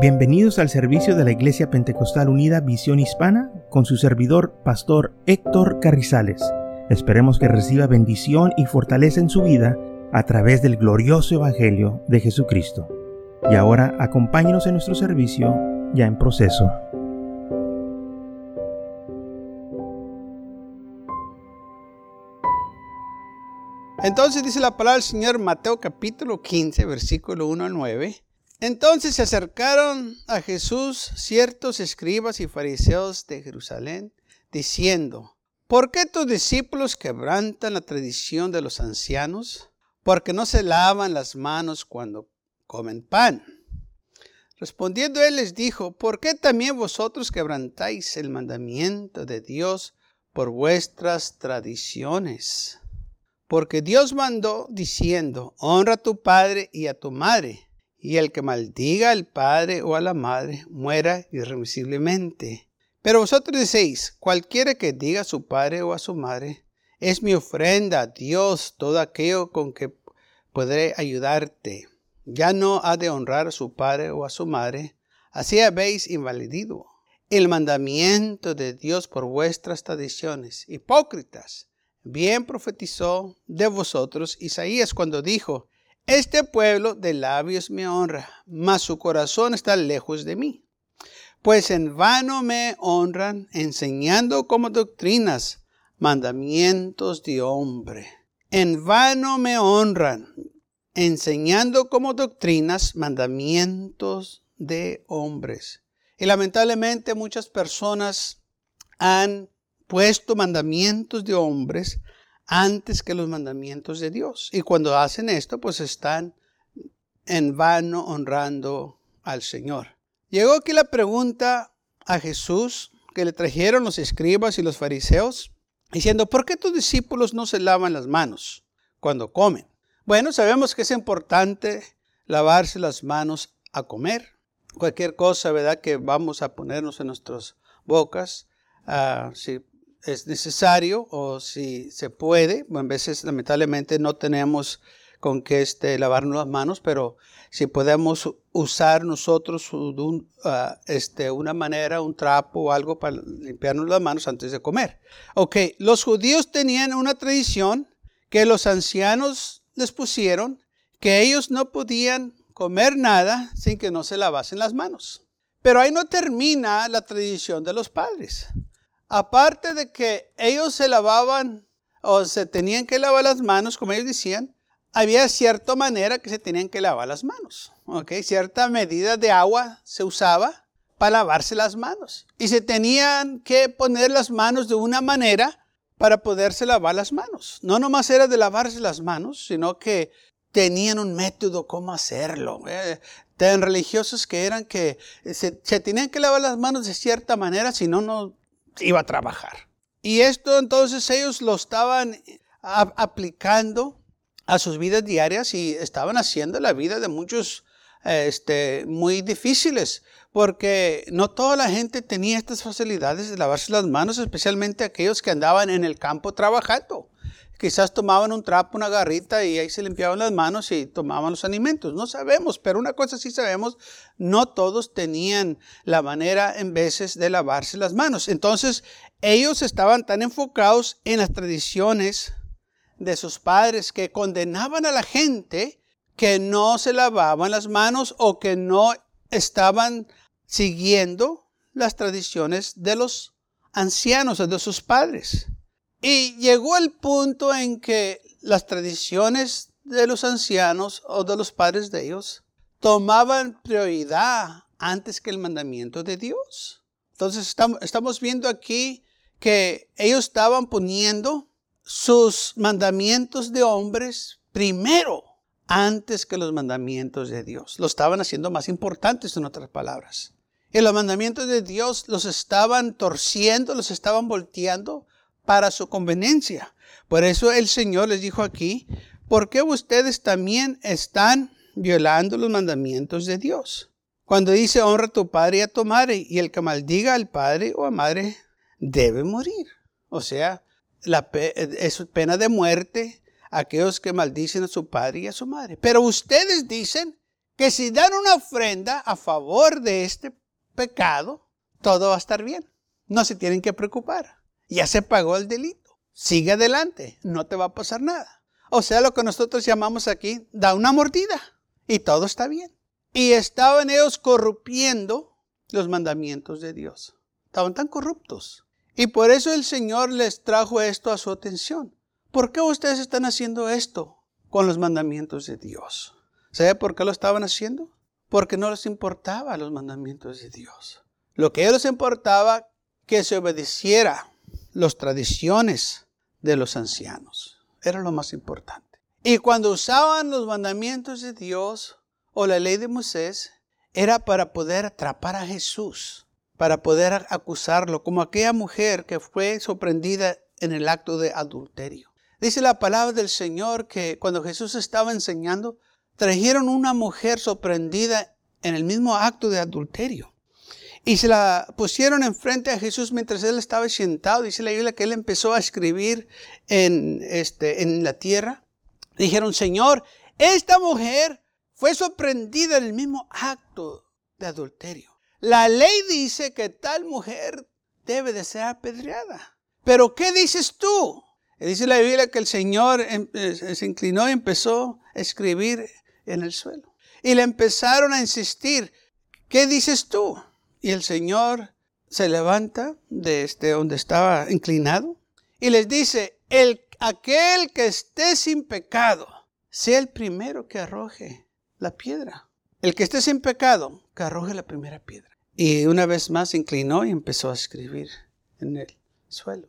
Bienvenidos al servicio de la Iglesia Pentecostal Unida Visión Hispana con su servidor, Pastor Héctor Carrizales. Esperemos que reciba bendición y fortaleza en su vida a través del glorioso Evangelio de Jesucristo. Y ahora acompáñenos en nuestro servicio ya en proceso. Entonces dice la palabra del Señor Mateo capítulo 15, versículo 1 al 9. Entonces se acercaron a Jesús ciertos escribas y fariseos de Jerusalén, diciendo, ¿por qué tus discípulos quebrantan la tradición de los ancianos? Porque no se lavan las manos cuando comen pan. Respondiendo él les dijo, ¿por qué también vosotros quebrantáis el mandamiento de Dios por vuestras tradiciones? Porque Dios mandó diciendo, honra a tu padre y a tu madre y el que maldiga al padre o a la madre muera irremisiblemente. Pero vosotros decéis, cualquiera que diga a su padre o a su madre, es mi ofrenda a Dios todo aquello con que podré ayudarte. Ya no ha de honrar a su padre o a su madre. Así habéis invalidido el mandamiento de Dios por vuestras tradiciones. Hipócritas, bien profetizó de vosotros Isaías cuando dijo, este pueblo de labios me honra, mas su corazón está lejos de mí. Pues en vano me honran, enseñando como doctrinas mandamientos de hombre. En vano me honran, enseñando como doctrinas mandamientos de hombres. Y lamentablemente muchas personas han puesto mandamientos de hombres antes que los mandamientos de Dios. Y cuando hacen esto, pues están en vano honrando al Señor. Llegó aquí la pregunta a Jesús que le trajeron los escribas y los fariseos, diciendo, ¿por qué tus discípulos no se lavan las manos cuando comen? Bueno, sabemos que es importante lavarse las manos a comer. Cualquier cosa, ¿verdad?, que vamos a ponernos en nuestras bocas, uh, si es necesario o si se puede. A veces lamentablemente no tenemos con qué este, lavarnos las manos, pero si podemos usar nosotros ah, este, una manera, un trapo o algo para limpiarnos las manos antes de comer. Ok, los judíos tenían una tradición que los ancianos les pusieron, que ellos no podían comer nada sin que no se lavasen las manos. Pero ahí no termina la tradición de los padres aparte de que ellos se lavaban o se tenían que lavar las manos, como ellos decían, había cierta manera que se tenían que lavar las manos. ¿ok? Cierta medida de agua se usaba para lavarse las manos. Y se tenían que poner las manos de una manera para poderse lavar las manos. No nomás era de lavarse las manos, sino que tenían un método cómo hacerlo. Eh, tan religiosos que eran que se, se, tenían que lavar las manos de cierta manera, si no, no iba a trabajar. Y esto entonces ellos lo estaban aplicando a sus vidas diarias y estaban haciendo la vida de muchos este, muy difíciles, porque no toda la gente tenía estas facilidades de lavarse las manos, especialmente aquellos que andaban en el campo trabajando. Quizás tomaban un trapo, una garrita y ahí se limpiaban las manos y tomaban los alimentos. No sabemos, pero una cosa sí sabemos, no todos tenían la manera en veces de lavarse las manos. Entonces, ellos estaban tan enfocados en las tradiciones de sus padres que condenaban a la gente que no se lavaban las manos o que no estaban siguiendo las tradiciones de los ancianos de sus padres. Y llegó el punto en que las tradiciones de los ancianos o de los padres de ellos tomaban prioridad antes que el mandamiento de Dios. Entonces estamos, viendo aquí que ellos estaban poniendo sus mandamientos de hombres primero antes que los mandamientos de Dios. Lo estaban haciendo más importantes en otras palabras. Y los mandamientos de Dios los estaban torciendo, los estaban volteando para su conveniencia. Por eso el Señor les dijo aquí, ¿por qué ustedes también están violando los mandamientos de Dios? Cuando dice honra a tu padre y a tu madre, y el que maldiga al padre o a madre debe morir. O sea, la es pena de muerte aquellos que maldicen a su padre y a su madre. Pero ustedes dicen que si dan una ofrenda a favor de este pecado, todo va a estar bien. No se tienen que preocupar. Ya se pagó el delito. Sigue adelante, no te va a pasar nada. O sea, lo que nosotros llamamos aquí, da una mordida y todo está bien. Y estaban ellos corrompiendo los mandamientos de Dios. Estaban tan corruptos. Y por eso el Señor les trajo esto a su atención. ¿Por qué ustedes están haciendo esto con los mandamientos de Dios? ¿Sabe por qué lo estaban haciendo? Porque no les importaba los mandamientos de Dios. Lo que a ellos les importaba que se obedeciera las tradiciones de los ancianos. Era lo más importante. Y cuando usaban los mandamientos de Dios o la ley de Moisés, era para poder atrapar a Jesús, para poder acusarlo, como aquella mujer que fue sorprendida en el acto de adulterio. Dice la palabra del Señor que cuando Jesús estaba enseñando, trajeron una mujer sorprendida en el mismo acto de adulterio. Y se la pusieron enfrente a Jesús mientras él estaba sentado. Dice la Biblia que él empezó a escribir en, este, en la tierra. Dijeron, Señor, esta mujer fue sorprendida en el mismo acto de adulterio. La ley dice que tal mujer debe de ser apedreada. Pero ¿qué dices tú? dice la Biblia que el Señor em, se inclinó y empezó a escribir en el suelo. Y le empezaron a insistir, ¿qué dices tú? Y el Señor se levanta de este, donde estaba inclinado y les dice, el, aquel que esté sin pecado, sea el primero que arroje la piedra. El que esté sin pecado, que arroje la primera piedra. Y una vez más se inclinó y empezó a escribir en el suelo.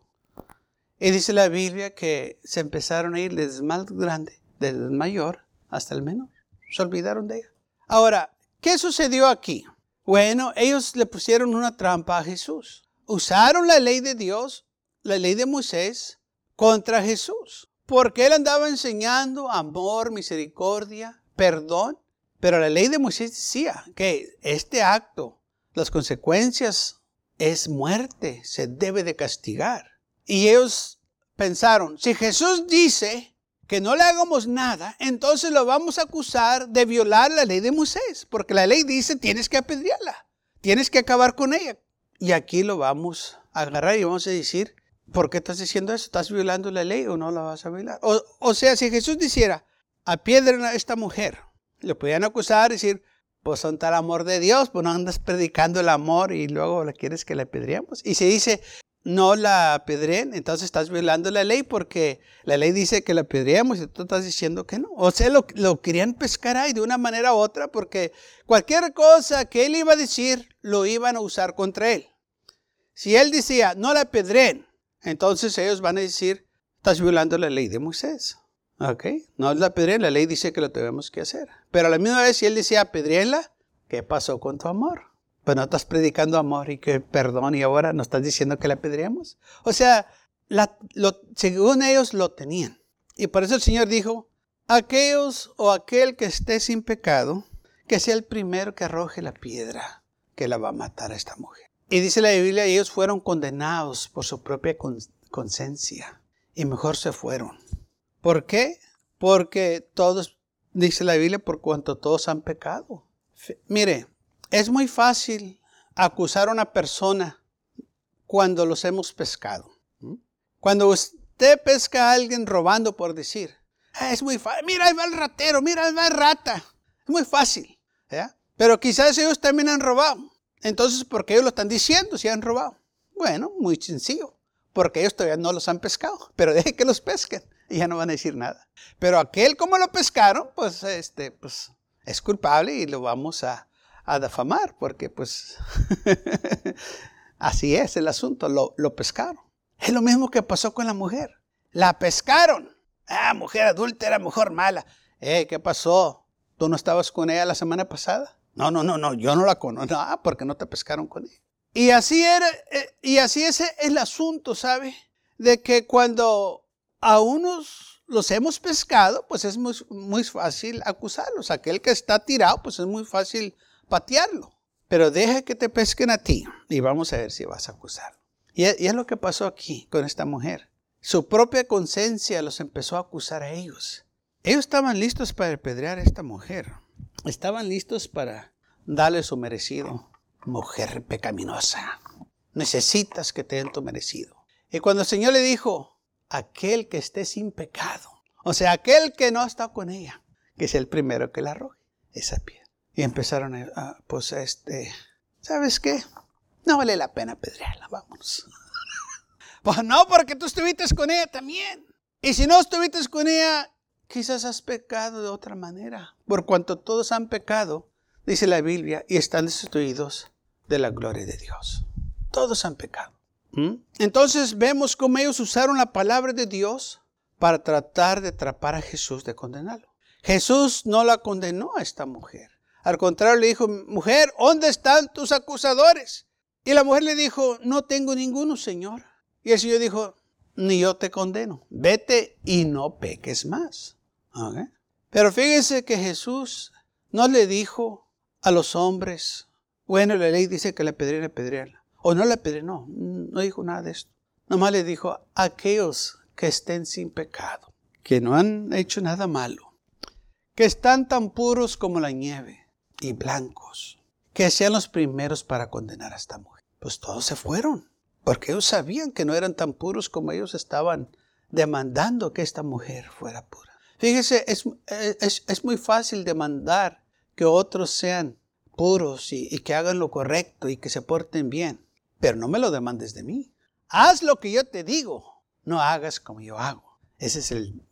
Y dice la Biblia que se empezaron a ir desde el más grande, desde el mayor hasta el menor. Se olvidaron de ella. Ahora, ¿qué sucedió aquí? Bueno, ellos le pusieron una trampa a Jesús. Usaron la ley de Dios, la ley de Moisés, contra Jesús. Porque él andaba enseñando amor, misericordia, perdón. Pero la ley de Moisés decía que este acto, las consecuencias es muerte, se debe de castigar. Y ellos pensaron, si Jesús dice que no le hagamos nada, entonces lo vamos a acusar de violar la ley de Moisés, porque la ley dice tienes que apedrearla, tienes que acabar con ella. Y aquí lo vamos a agarrar y vamos a decir, ¿por qué estás diciendo eso? ¿Estás violando la ley o no la vas a violar? O, sea, si Jesús dijera, apiedren a esta mujer, le podían acusar y decir, pues son tal amor de Dios, pues no andas predicando el amor y luego le quieres que le apedreamos. Y se dice, no la apedreen, entonces estás violando la ley porque la ley dice que la apedreamos y tú estás diciendo que no. O sea, lo, querían pescar ahí de una manera u otra porque cualquier cosa que él iba a decir lo iban a usar contra él. Si él decía, no la apedreen, entonces ellos van a decir, estás violando la ley de Moisés. ¿Ok? No la apedreen, la ley dice que lo tenemos que hacer. Pero a la misma vez, si él decía, apedreenla, ¿qué pasó con tu amor? Pues no estás predicando amor y que perdón y ahora nos estás diciendo que la pedríamos. O sea, según ellos lo tenían. Y por eso el Señor dijo, aquellos o aquel que esté sin pecado, que sea el primero que arroje la piedra que la va a matar a esta mujer. Y dice la Biblia, ellos fueron condenados por su propia conciencia y mejor se fueron. ¿Por qué? Porque todos, dice la Biblia, por cuanto todos han pecado. Mire, es muy fácil acusar a una persona cuando los hemos pescado. Cuando usted pesca a alguien robando, por decir, ah, es muy fácil. Mira, ahí va ratero, mira, ahí va rata. Es muy fácil. Pero quizás ellos también han robado. Entonces, ¿por qué ellos lo están diciendo si han robado? Bueno, muy sencillo. Porque ellos todavía no los han pescado. Pero deje que los pesquen y ya no van a decir nada. Pero aquel como lo pescaron, pues, este, pues es culpable y lo vamos a, a defamar, porque pues así es el asunto, lo, lo, pescaron. Es lo mismo que pasó con la mujer. La pescaron. Ah, mujer adúltera, mujer mala. Eh, ¿qué pasó? ¿Tú no estabas con ella la semana pasada? No, no, no, no, yo no la conozco. Ah, porque no te pescaron con ella. Y así era, eh, y así es el asunto, ¿sabe? De que cuando a unos los hemos pescado, pues es muy, muy fácil acusarlos. Aquel que está tirado, pues es muy fácil patearlo. Pero deja que te pesquen a ti y vamos a ver si vas a acusar. Y es, lo que pasó aquí con esta mujer. Su propia conciencia los empezó a acusar a ellos. Ellos estaban listos para apedrear a esta mujer. estaban listos para darle su merecido. Mujer pecaminosa, necesitas que te den tu merecido. Y cuando el Señor le dijo, aquel que esté sin pecado, o sea, aquel que no está con ella, que es el primero que la arroje esa piedra. Y empezaron a, pues, este, ¿sabes qué? No vale la pena pedrearla, vámonos. pues no, porque tú estuviste con ella también. Y si no estuviste con ella, quizás has pecado de otra manera. Por cuanto todos han pecado, dice la Biblia, y están destituidos de la gloria de Dios. Todos han pecado. ¿Mm? Entonces vemos cómo ellos usaron la palabra de Dios para tratar de atrapar a Jesús, de condenarlo. Jesús no la condenó a esta mujer. Al contrario, le dijo, mujer, ¿dónde están tus acusadores? Y la mujer le dijo, no tengo ninguno, Señor. Y el Señor dijo, ni yo te condeno. Vete y no peques más. Pero fíjense que Jesús no le dijo a los hombres, bueno, la ley dice que la pedrera pedrearla. O no la pedre, no, no dijo nada de esto. Nomás le dijo a aquellos que estén sin pecado, que no han hecho nada malo, que están tan puros como la nieve y blancos, que sean los primeros para condenar a esta mujer. Pues todos se fueron, porque ellos sabían que no eran tan puros como ellos estaban demandando que esta mujer fuera pura. Fíjese, es, es, muy fácil demandar que otros sean puros y, que hagan lo correcto y que se porten bien, pero no me lo demandes de mí. Haz lo que yo te digo, no hagas como yo hago. Ese es el,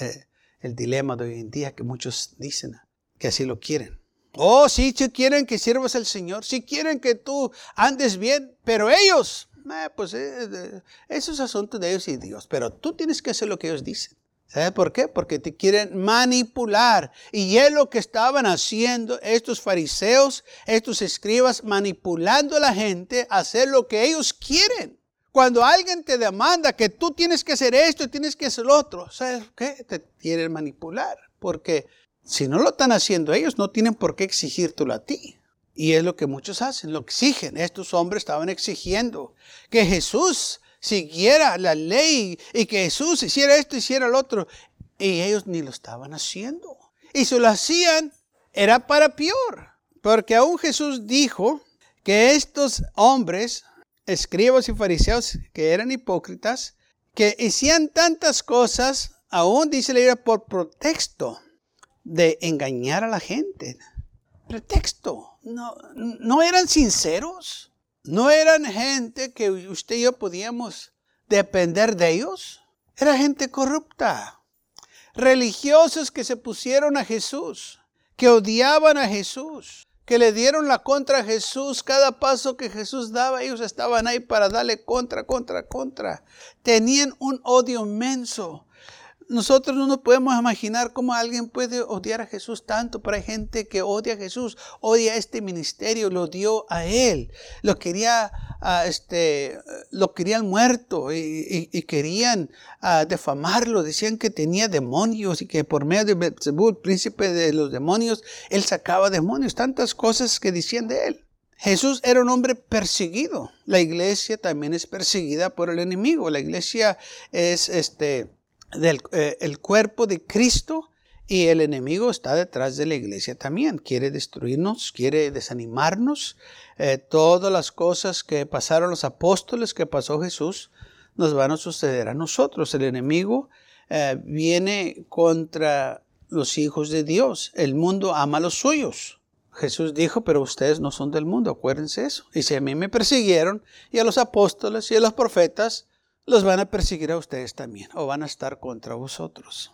eh, el dilema de hoy en día que muchos dicen que así lo quieren. Oh, sí, sí quieren que sirvas al Señor, sí quieren que tú andes bien, pero ellos, eh, pues eh, eso es asunto de ellos y Dios, pero tú tienes que hacer lo que ellos dicen. ¿Sabe por qué? Porque te quieren manipular. Y es lo que estaban haciendo estos fariseos, estos escribas, manipulando a la gente a hacer lo que ellos quieren. Cuando alguien te demanda que tú tienes que hacer esto tienes que hacer lo otro, ¿sabes qué? Te quieren manipular. Porque si no lo están haciendo ellos, no tienen por qué exigírtelo a ti. Y es lo que muchos hacen, lo exigen. Estos hombres estaban exigiendo que Jesús siguiera la ley y que Jesús hiciera esto, hiciera lo otro. Y ellos ni lo estaban haciendo. Y si lo hacían, era para peor. Porque aún Jesús dijo que estos hombres escribas y fariseos que eran hipócritas, que hacían tantas cosas, aún dice la por pretexto de engañar a la gente. Pretexto. No, no eran sinceros. No eran gente que usted y yo podíamos depender de ellos. Era gente corrupta. Religiosos que se pusieron a Jesús, que odiaban a Jesús que le dieron la contra a Jesús. Cada paso que Jesús daba, ellos estaban ahí para darle contra, contra, contra. Tenían un odio inmenso nosotros no nos podemos imaginar cómo alguien puede odiar a Jesús tanto, pero hay gente que odia a Jesús, odia este ministerio, lo dio a él, lo quería, uh, este, lo querían muerto y, querían uh, defamarlo, decían que tenía demonios y que por medio de Beelzebub, príncipe de los demonios, él sacaba demonios, tantas cosas que decían de él. Jesús era un hombre perseguido. La iglesia también es perseguida por el enemigo. La iglesia es este eh, el cuerpo de Cristo y el enemigo está detrás de la iglesia también. Quiere destruirnos, quiere desanimarnos. Eh, todas las cosas que pasaron los apóstoles, que pasó Jesús, nos van a suceder a nosotros. El enemigo eh, viene contra los hijos de Dios. El mundo ama a los suyos. Jesús dijo, pero ustedes no son del mundo, acuérdense eso. Y si a mí me persiguieron y a los apóstoles y a los profetas, los van a perseguir a ustedes también o van a estar contra vosotros.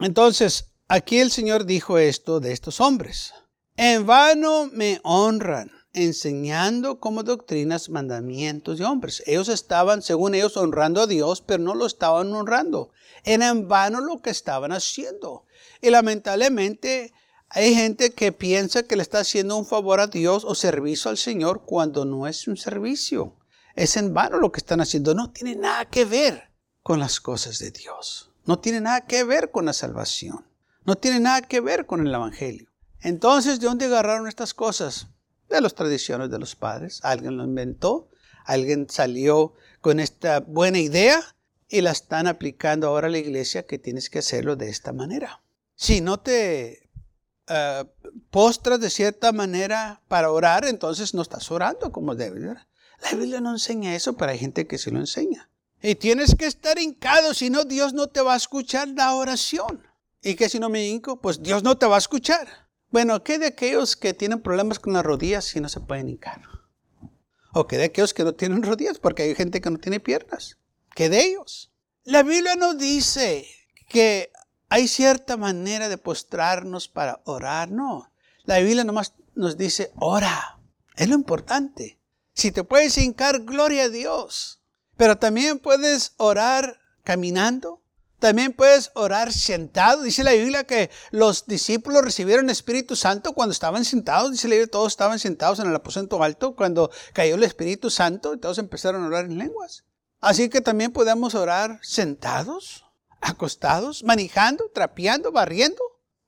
Entonces, aquí el Señor dijo esto de estos hombres. En vano me honran, enseñando como doctrinas mandamientos de hombres. Ellos estaban, según ellos, honrando a Dios, pero no lo estaban honrando. Era en vano lo que estaban haciendo. Y lamentablemente hay gente que piensa que le está haciendo un favor a Dios o servicio al Señor cuando no es un servicio es en vano lo que están haciendo. No tiene nada que ver con las cosas de Dios. No tiene nada que ver con la salvación. No tiene nada que ver con el Evangelio. Entonces, ¿de dónde agarraron estas cosas? De las tradiciones de los padres. Alguien lo inventó. Alguien salió con esta buena idea y la están aplicando ahora a la iglesia que tienes que hacerlo de esta manera. Si no te eh, postras de cierta manera para orar, entonces no estás orando como debes. La Biblia no enseña eso, pero hay gente que sí lo enseña. Y tienes que estar hincado, si no, Dios no te va a escuchar la oración. ¿Y qué si no me hinco? Pues Dios no te va a escuchar. Bueno, ¿qué de aquellos que tienen problemas con las rodillas si no se pueden hincar? ¿O qué de aquellos que no tienen rodillas? Porque hay gente que no tiene piernas. ¿Qué de ellos? La Biblia nos dice que hay cierta manera de postrarnos para orar. No, la Biblia nomás nos dice, ora. Es lo importante. Si te puedes hincar, gloria a Dios. Pero también puedes orar caminando. También puedes orar sentado. Dice la Biblia que los discípulos recibieron Espíritu Santo cuando estaban sentados. Dice la Biblia, todos estaban sentados en el aposento alto cuando cayó el Espíritu Santo y todos empezaron a orar en lenguas. Así que también podemos orar sentados, acostados, manejando, trapeando, barriendo,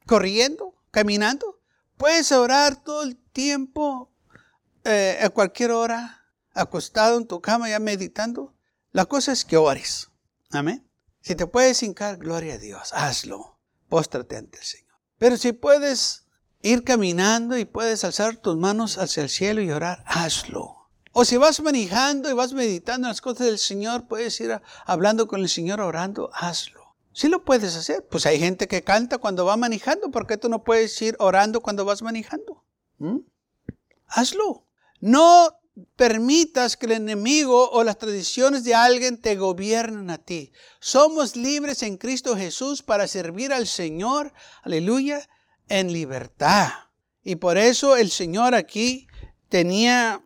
corriendo, caminando. Puedes orar todo el tiempo, eh, a cualquier hora, acostado en tu cama ya meditando. La cosa es que ores. Amén. Si te puedes hincar, gloria a Dios, hazlo. Póstrate ante el Señor. Pero si puedes ir caminando y puedes alzar tus manos hacia el cielo y orar, hazlo. O si vas manejando y vas meditando en las cosas del Señor, puedes ir hablando con el Señor orando, hazlo. Si lo puedes hacer. Pues hay gente que canta cuando va manejando. ¿Por qué tú no puedes ir orando cuando vas manejando? ¿Mm? Hazlo. No permitas que el enemigo o las tradiciones de alguien te gobiernen a ti. Somos libres en Cristo Jesús para servir al Señor, aleluya, en libertad. Y por eso el Señor aquí tenía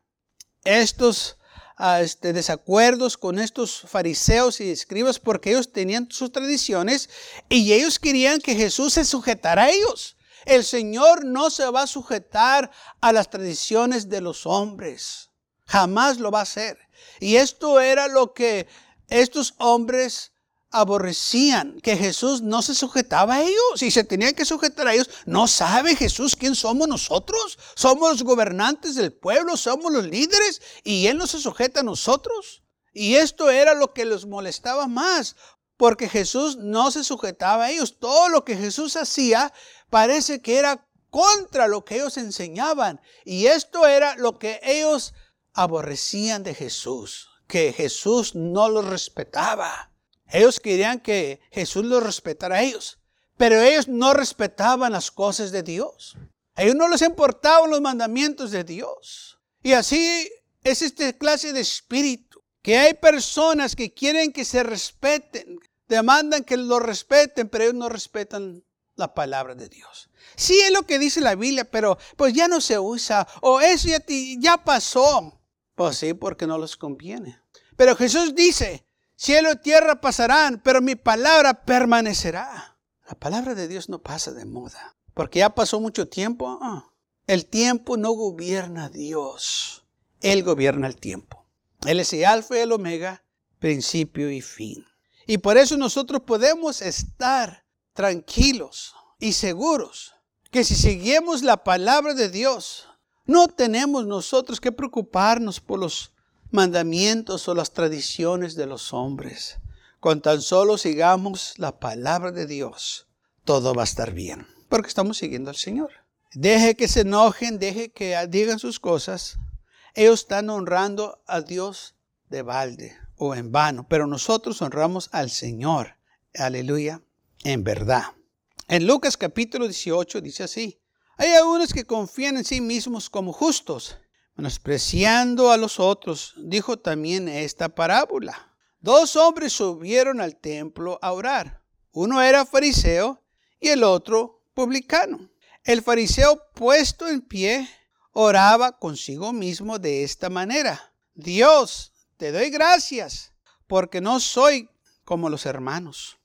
estos ah, este, desacuerdos con estos fariseos y escribas porque ellos tenían sus tradiciones y ellos querían que Jesús se sujetara a ellos. El Señor no se va a sujetar a las tradiciones de los hombres. Jamás lo va a hacer. Y esto era lo que estos hombres aborrecían, que Jesús no se sujetaba a ellos y se tenían que sujetar a ellos. ¿No sabe Jesús quién somos nosotros? Somos los gobernantes del pueblo, somos los líderes y Él no se sujeta a nosotros. Y esto era lo que los molestaba más, porque Jesús no se sujetaba a ellos. Todo lo que Jesús hacía parece que era contra lo que ellos enseñaban. Y esto era lo que ellos aborrecían de Jesús, que Jesús no los respetaba. Ellos querían que Jesús los respetara a ellos, pero ellos no respetaban las cosas de Dios. A ellos no les importaban los mandamientos de Dios. Y así es esta clase de espíritu, que hay personas que quieren que se respeten, demandan que los respeten, pero ellos no respetan la palabra de Dios. Sí es lo que dice la Biblia, pero pues ya no se usa, o eso ya, ya pasó. Pues sí, porque no les conviene. Pero Jesús dice, cielo y tierra pasarán, pero mi palabra permanecerá. La palabra de Dios no pasa de moda, porque ya pasó mucho tiempo. Ah, el tiempo no gobierna a Dios, Él gobierna el tiempo. Él es el alfa y el omega, principio y fin. Y por eso nosotros podemos estar tranquilos y seguros que si seguimos la palabra de Dios, no tenemos nosotros que preocuparnos por los mandamientos o las tradiciones de los hombres. Con tan solo sigamos la palabra de Dios, todo va a estar bien, porque estamos siguiendo al Señor. Deje que se enojen, deje que digan sus cosas. Ellos están honrando a Dios de balde o en vano, pero nosotros honramos al Señor. Aleluya en verdad. En Lucas capítulo 18 dice así, hay algunos que confían en sí mismos como justos, menospreciando a los otros. Dijo también esta parábola. Dos hombres subieron al templo a orar. Uno era fariseo y el otro publicano. El fariseo puesto en pie oraba consigo mismo de esta manera. Dios, te doy gracias porque no soy como los hermanos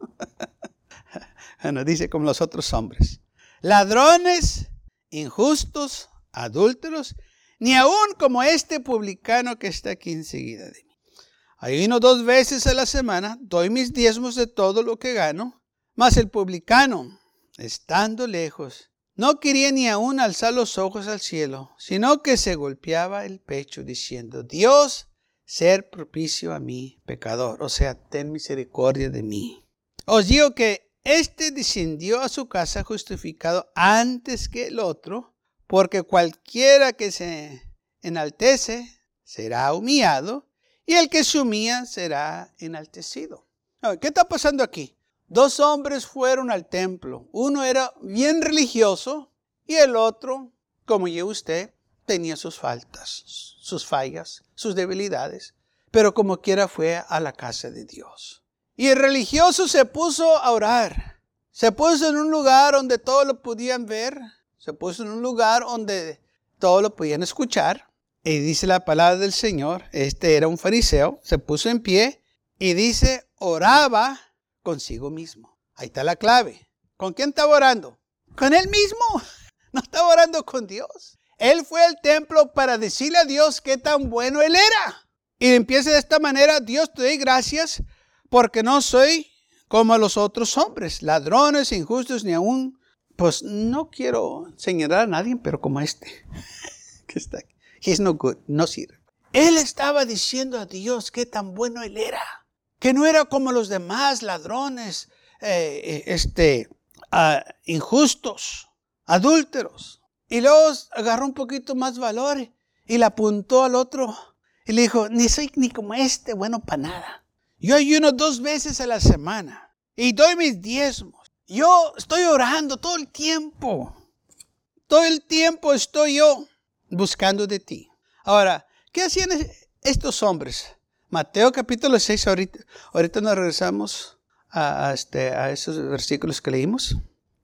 bueno, dice como los otros hombres. Ladrones, injustos, adúlteros, ni aún como este publicano que está aquí enseguida de mí. Ayuno dos veces a la semana, doy mis diezmos de todo lo que gano, mas el publicano, estando lejos, no quería ni aún alzar los ojos al cielo, sino que se golpeaba el pecho diciendo, Dios, ser propicio a mí, pecador, o sea, ten misericordia de mí. Os digo que Este descendió a su casa justificado antes que el otro, porque cualquiera que se enaltece será humillado, y el que se humilla será enaltecido. ¿Qué está pasando aquí? Dos hombres fueron al templo. Uno era bien religioso y el otro, como yo usted, tenía sus faltas, sus fallas, sus debilidades, pero como quiera fue a la casa de Dios. Y el religioso se puso a orar. Se puso en un lugar donde todos lo podían ver. Se puso en un lugar donde todos lo podían escuchar. Y dice la palabra del Señor, este era un fariseo, se puso en pie y dice, oraba consigo mismo. Ahí está la clave. ¿Con quién estaba orando? Con él mismo. No estaba orando con Dios. Él fue al templo para decirle a Dios qué tan bueno él era. Y empieza de esta manera, Dios te doy gracias porque no soy como los otros hombres, ladrones, injustos, ni aún, pues no quiero señalar a nadie, pero como este, que está aquí. He's no good, no sirve. Él estaba diciendo a Dios qué tan bueno él era, que no era como los demás ladrones, eh, eh, este, ah, injustos, adúlteros. Y luego agarró un poquito más valor y le apuntó al otro y le dijo, ni soy ni como este, bueno para nada. Yo ayuno dos veces a la semana y doy mis diezmos. Yo estoy orando todo el tiempo. Todo el tiempo estoy yo buscando de ti. Ahora, ¿qué hacían estos hombres? Mateo capítulo 6, ahorita, ahorita nos regresamos a, este, a esos versículos que leímos.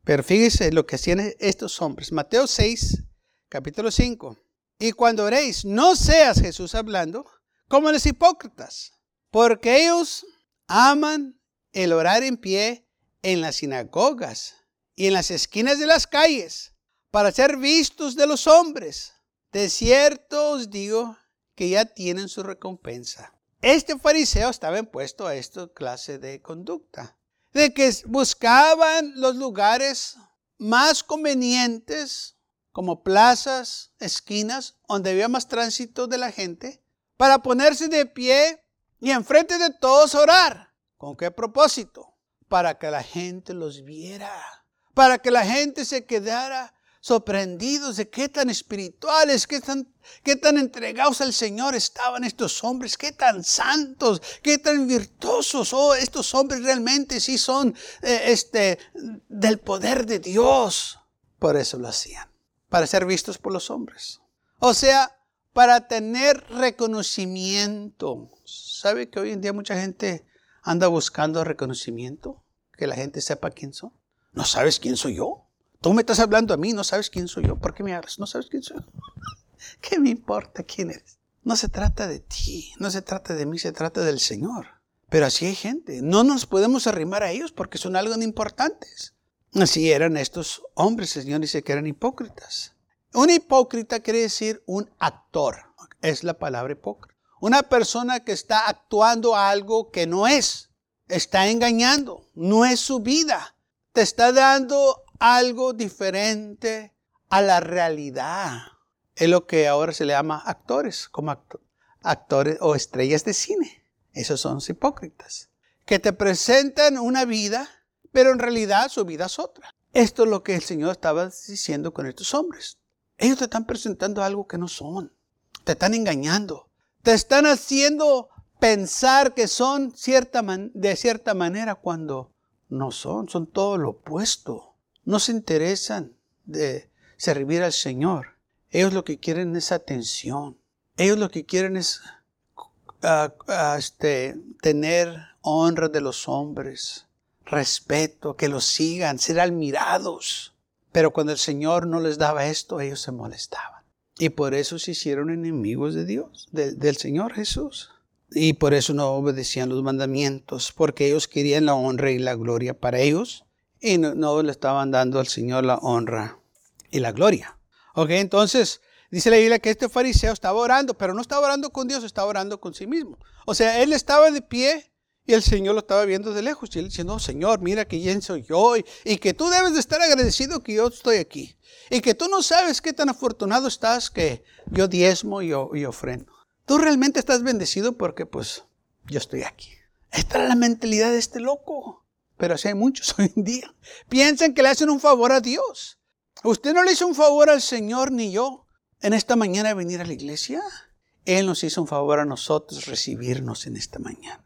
Pero fíjese lo que hacían estos hombres. Mateo 6, capítulo 5. Y cuando oréis, no seas Jesús hablando como los hipócritas, porque ellos aman el orar en pie en las sinagogas y en las esquinas de las calles para ser vistos de los hombres. De cierto os digo que ya tienen su recompensa. Este fariseo estaba impuesto a esta clase de conducta, de que buscaban los lugares más convenientes, como plazas, esquinas, donde había más tránsito de la gente, para ponerse de pie y enfrente de todos orar. ¿Con qué propósito? Para que la gente los viera, para que la gente se quedara sorprendidos de qué tan espirituales, qué tan, qué tan entregados al Señor estaban estos hombres, qué tan santos, qué tan virtuosos. Oh, estos hombres realmente sí son eh, este, del poder de Dios. Por eso lo hacían, para ser vistos por los hombres. O sea, para tener reconocimiento. ¿Sabe que hoy en día mucha gente anda buscando reconocimiento? Que la gente sepa quién son. ¿No sabes quién soy yo? Tú me estás hablando a mí, no sabes quién soy yo. ¿Por qué me hablas? No sabes quién soy yo. ¿Qué me importa quién eres? No se trata de ti, no se trata de mí, se trata del Señor. Pero así hay gente. No nos podemos arrimar a ellos porque son algo importantes. Así eran estos hombres, el Señor dice que eran hipócritas. Un hipócrita quiere decir un actor. Es la palabra hipócrita. Una persona que está actuando algo que no es. Está engañando. No es su vida. Te está dando algo diferente a la realidad. Es lo que ahora se le llama actores, como actores o estrellas de cine. Esos son hipócritas. Que te presentan una vida, pero en realidad su vida es otra. Esto es lo que el Señor estaba diciendo con estos hombres. Ellos te están presentando algo que no son. Te están engañando. Te están haciendo pensar que son de cierta manera cuando no son. Son todo lo opuesto no se interesan de servir al Señor. Ellos lo que quieren es atención. Ellos lo que quieren es este, tener honra de los hombres, respeto, que los sigan, ser admirados. Pero cuando el Señor no les daba esto, ellos se molestaban. Y por eso se hicieron enemigos de Dios, del Señor Jesús. Y por eso no obedecían los mandamientos, porque ellos querían la honra y la gloria para ellos y no, le estaban dando al Señor la honra y la gloria. Ok, entonces dice la Biblia que este fariseo estaba orando, pero no estaba orando con Dios, estaba orando con sí mismo. O sea, él estaba de pie y el Señor lo estaba viendo de lejos y él diciendo, Señor, mira que quién soy yo y, que tú debes de estar agradecido que yo estoy aquí. Y que tú no sabes qué tan afortunado estás que yo diezmo y, y. Tú realmente estás bendecido porque pues yo estoy aquí. Esta es la mentalidad de este loco. Pero así hay muchos hoy en día. Piensan que le hacen un favor a Dios. Usted no le hizo un favor al Señor ni yo en esta mañana de venir a la iglesia. Él nos hizo un favor a nosotros recibirnos en esta mañana.